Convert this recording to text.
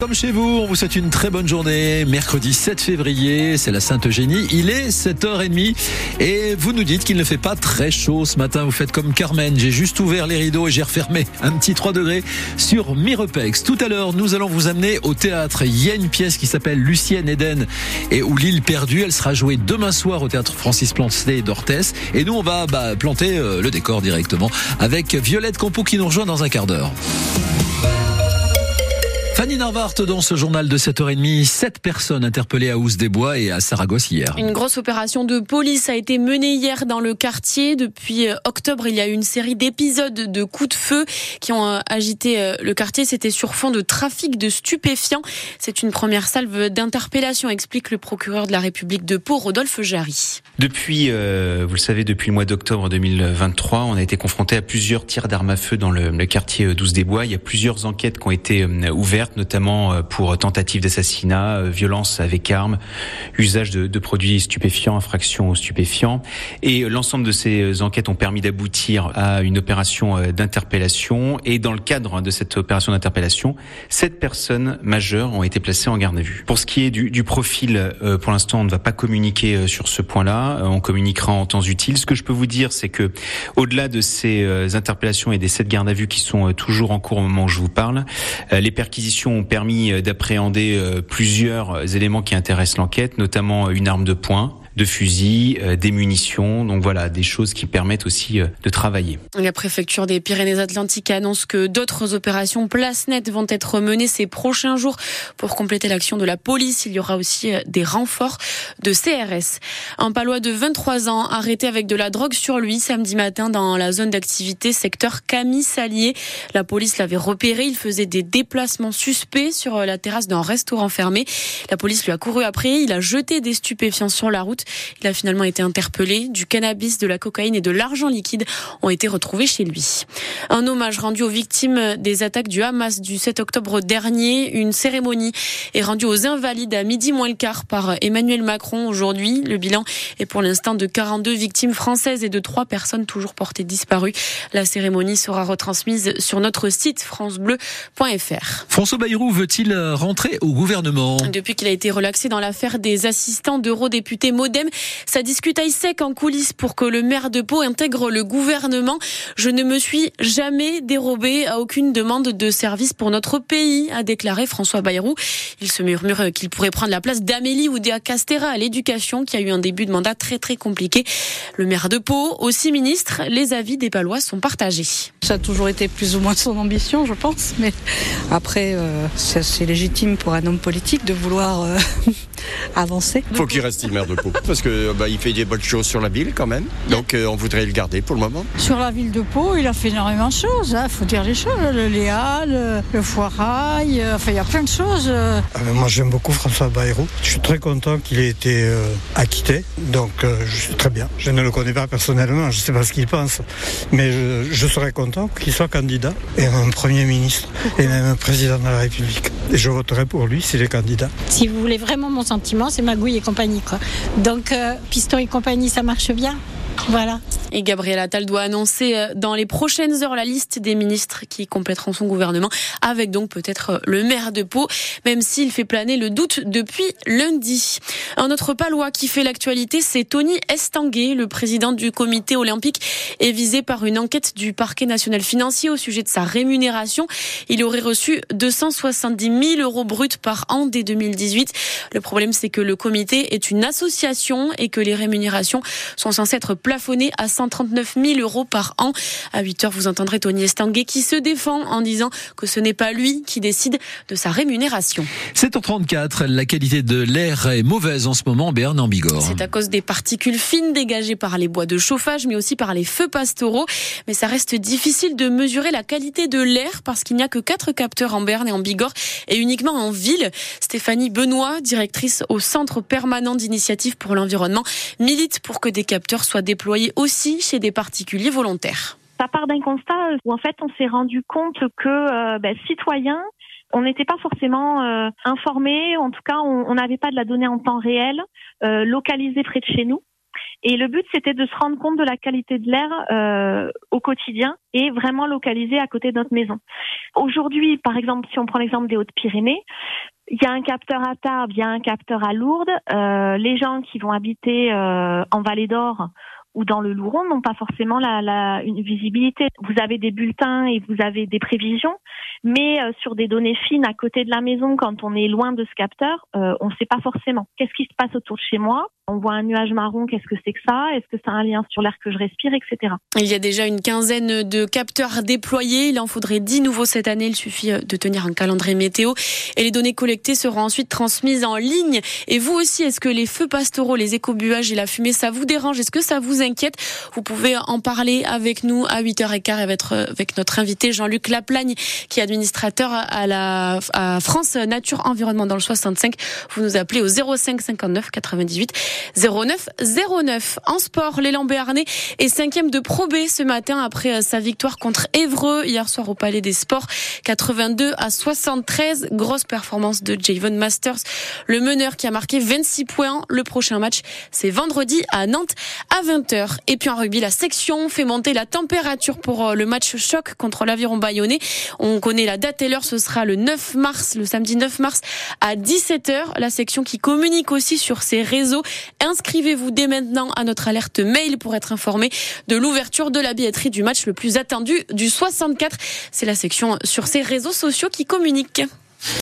Comme chez vous, on vous souhaite une très bonne journée. Mercredi 7 février, c'est la Sainte Eugénie. Il est 7h30 et vous nous dites qu'il ne fait pas très chaud ce matin. Vous faites comme Carmen. J'ai juste ouvert les rideaux et j'ai refermé un petit 3 degrés sur Mirepex. Tout à l'heure, nous allons vous amener au théâtre. Il y a une pièce qui s'appelle Lucienne Eden et où l'île perdue. Elle sera jouée demain soir au théâtre Francis Planté d'Orthès. Et nous, on va bah, planter euh, le décor directement avec Violette Campo qui nous rejoint dans un quart d'heure. Fanny Narvart dans ce journal de 7h30, sept personnes interpellées à Ouse-des-Bois et à Saragosse hier. Une grosse opération de police a été menée hier dans le quartier. Depuis euh, octobre, il y a eu une série d'épisodes de coups de feu qui ont euh, agité euh, le quartier. C'était sur fond de trafic de stupéfiants. C'est une première salve d'interpellation, explique le procureur de la République de Pau, Rodolphe Jarry. Depuis, vous le savez, depuis le mois d'octobre 2023, on a été confronté à plusieurs tirs d'armes à feu dans le, le quartier 12 des Bois. Il y a plusieurs enquêtes qui ont été ouvertes notamment euh, pour tentative d'assassinat, euh, violence avec armes, usage de, de produits stupéfiants, infraction aux stupéfiants. Et euh, l'ensemble de ces enquêtes ont permis d'aboutir à une opération d'interpellation. Et dans le cadre de cette opération d'interpellation, sept personnes majeures ont été placées en garde à vue. Pour ce qui est du, du profil, pour l'instant, on ne va pas communiquer sur ce point-là. On communiquera en temps utile. Ce que je peux vous dire, c'est que au-delà de ces interpellations et des sept gardes à vue qui sont toujours en cours au moment où je vous parle, les perquisitions ont permis euh, d'appréhender euh, plusieurs euh, éléments qui intéressent l'enquête, notamment une arme de poing, de fusils, euh, des munitions. Donc voilà, des choses qui permettent aussi euh, de travailler. La préfecture des Pyrénées-Atlantiques annonce que d'autres opérations place nette vont être menées ces prochains jours pour compléter l'action de la police. Il y aura aussi euh, des renforts de CRS. Un palois de 23 ans arrêté avec de la drogue sur lui samedi matin dans la zone d'activité secteur Camille Salier. La police l'avait repéré. Il faisait des déplacements suspects sur la terrasse d'un restaurant fermé. La police lui a couru après. Il a jeté des stupéfiants sur la route. Il a finalement été interpellé. Du cannabis, de la cocaïne et de l'argent liquide ont été retrouvés chez lui. Un hommage rendu aux victimes des attaques du Hamas du 7 octobre dernier. Une cérémonie est rendue aux invalides à midi moins le quart par Emmanuel Macron aujourd'hui. Le bilan est pour l'instant de 42 victimes françaises et de 3 personnes toujours portées disparues. La cérémonie sera retransmise sur notre site francebleu.fr. François Bayrou veut-il rentrer au gouvernement? Depuis qu'il a été relaxé dans l'affaire des assistants d'eurodéputés modèles ça discute à sec en coulisses pour que le maire de Pau intègre le gouvernement. Je ne me suis jamais dérobé à aucune demande de service pour notre pays, a déclaré François Bayrou. Il se murmure qu'il pourrait prendre la place d'Amélie Oudéa Castera à l'éducation, qui a eu un début de mandat très très compliqué. Le maire de Pau, aussi ministre, les avis des Palois sont partagés. Ça a toujours été plus ou moins son ambition, je pense, mais après, euh, c'est légitime pour un homme politique de vouloir euh, avancer. Faut qu'il reste le maire de Pau parce que bah, il fait des bonnes choses sur la ville quand même. Donc euh, on voudrait le garder pour le moment. Sur la ville de Pau, il a fait énormément de choses. Il hein, faut dire les choses. Le Léa, le, Foirail, euh, enfin il y a plein de choses. Ah, moi j'aime beaucoup François Bayrou. Je suis très content qu'il ait été euh, acquitté. Donc je suis très bien. Je ne le connais pas personnellement, je ne sais pas ce qu'il pense. Mais je, serais content qu'il soit candidat et un Premier ministre et même un président de la République. Et je voterai pour lui s'il est candidat. Si vous voulez vraiment mon sentiment, c'est Magouille et compagnie. Donc, euh, Piston et compagnie, ça marche bien? Voilà. Et Gabriel Attal doit annoncer euh, dans les prochaines heures la liste des ministres qui compléteront son gouvernement, avec donc peut-être euh, le maire de Pau, même s'il fait planer le doute depuis lundi. Un autre palois qui fait l'actualité, c'est Tony Estanguet, le président du comité olympique, est visé par une enquête du parquet national financier au sujet de sa rémunération. Il aurait reçu 270 000 euros bruts par an dès 2018. Le problème, c'est que le comité est une association et que les rémunérations sont censées être plafonnées à 139 000 euros par an. À 8 heures, vous entendrez Tony Estanguet qui se défend en disant que ce n'est pas lui qui décide de sa rémunération. 7h34, la qualité de l'air est mauvaise en ce moment en Berne, en Bigorre. C'est à cause des particules fines dégagées par les bois de chauffage, mais aussi par les feux pastoraux. Mais ça reste difficile de mesurer la qualité de l'air parce qu'il n'y a que quatre capteurs en Berne et en Bigorre et uniquement en ville. Stéphanie Benoît, directrice au Centre permanent d'initiative pour l'environnement, milite pour que des capteurs soient déployés aussi chez des particuliers volontaires. Ça part d'un constat où en fait on s'est rendu compte que euh, ben, citoyens on n'était pas forcément euh, informés, en tout cas on n'avait pas de la donnée en temps réel, euh, localisée près de chez nous. Et le but, c'était de se rendre compte de la qualité de l'air au quotidien et vraiment localisé à côté de notre maison. Aujourd'hui, par exemple, si on prend l'exemple des Hautes-Pyrénées, il y a un capteur à Tarbes, il y a un capteur à Lourdes. Les gens qui vont habiter en Vallée d'Or ou dans le Louron n'ont pas forcément la, une visibilité. Vous avez des bulletins et vous avez des prévisions, mais euh, sur des données fines à côté de la maison, quand on est loin de ce capteur, euh, on ne sait pas forcément. Qu'est-ce qui se passe autour de chez moi? On voit un nuage marron, qu'est-ce que c'est que ça? Est-ce que ça a un lien sur l'air que je respire, etc. Il y a déjà une quinzaine de capteurs déployés. Il en faudrait dix nouveaux cette année. Il suffit euh, de tenir un calendrier météo. Et les données collectées seront ensuite transmises en ligne. Et vous aussi, est-ce que les feux pastoraux, les écobuages et la fumée, ça vous dérange? Est-ce que ça vous Vous pouvez en parler avec nous à 8h15 avec, avec notre invité Jean-Luc Laplagne, qui est administrateur à la France Nature Environnement dans le 65. Vous nous appelez au 05 59 98 09 09. En sport, l'élan béarnais est cinquième de Pro B ce matin après euh, sa victoire contre Évreux hier soir au Palais des Sports. 82 à 73. Grosse performance de Javon Masters, le meneur qui a marqué 26 points. Le prochain match, c'est vendredi à Nantes à 20h. Et puis en rugby, la section fait monter la température pour euh, le match choc contre l'Aviron Bayonnais. On connaît la date et l'heure, ce sera le 9 mars, le samedi 9 mars à 17h. La section qui communique aussi sur ses réseaux Inscrivez-vous dès maintenant à notre alerte mail pour être informé de l'ouverture de la billetterie du match le plus attendu du 64. C'est la section sur ses réseaux sociaux qui communique.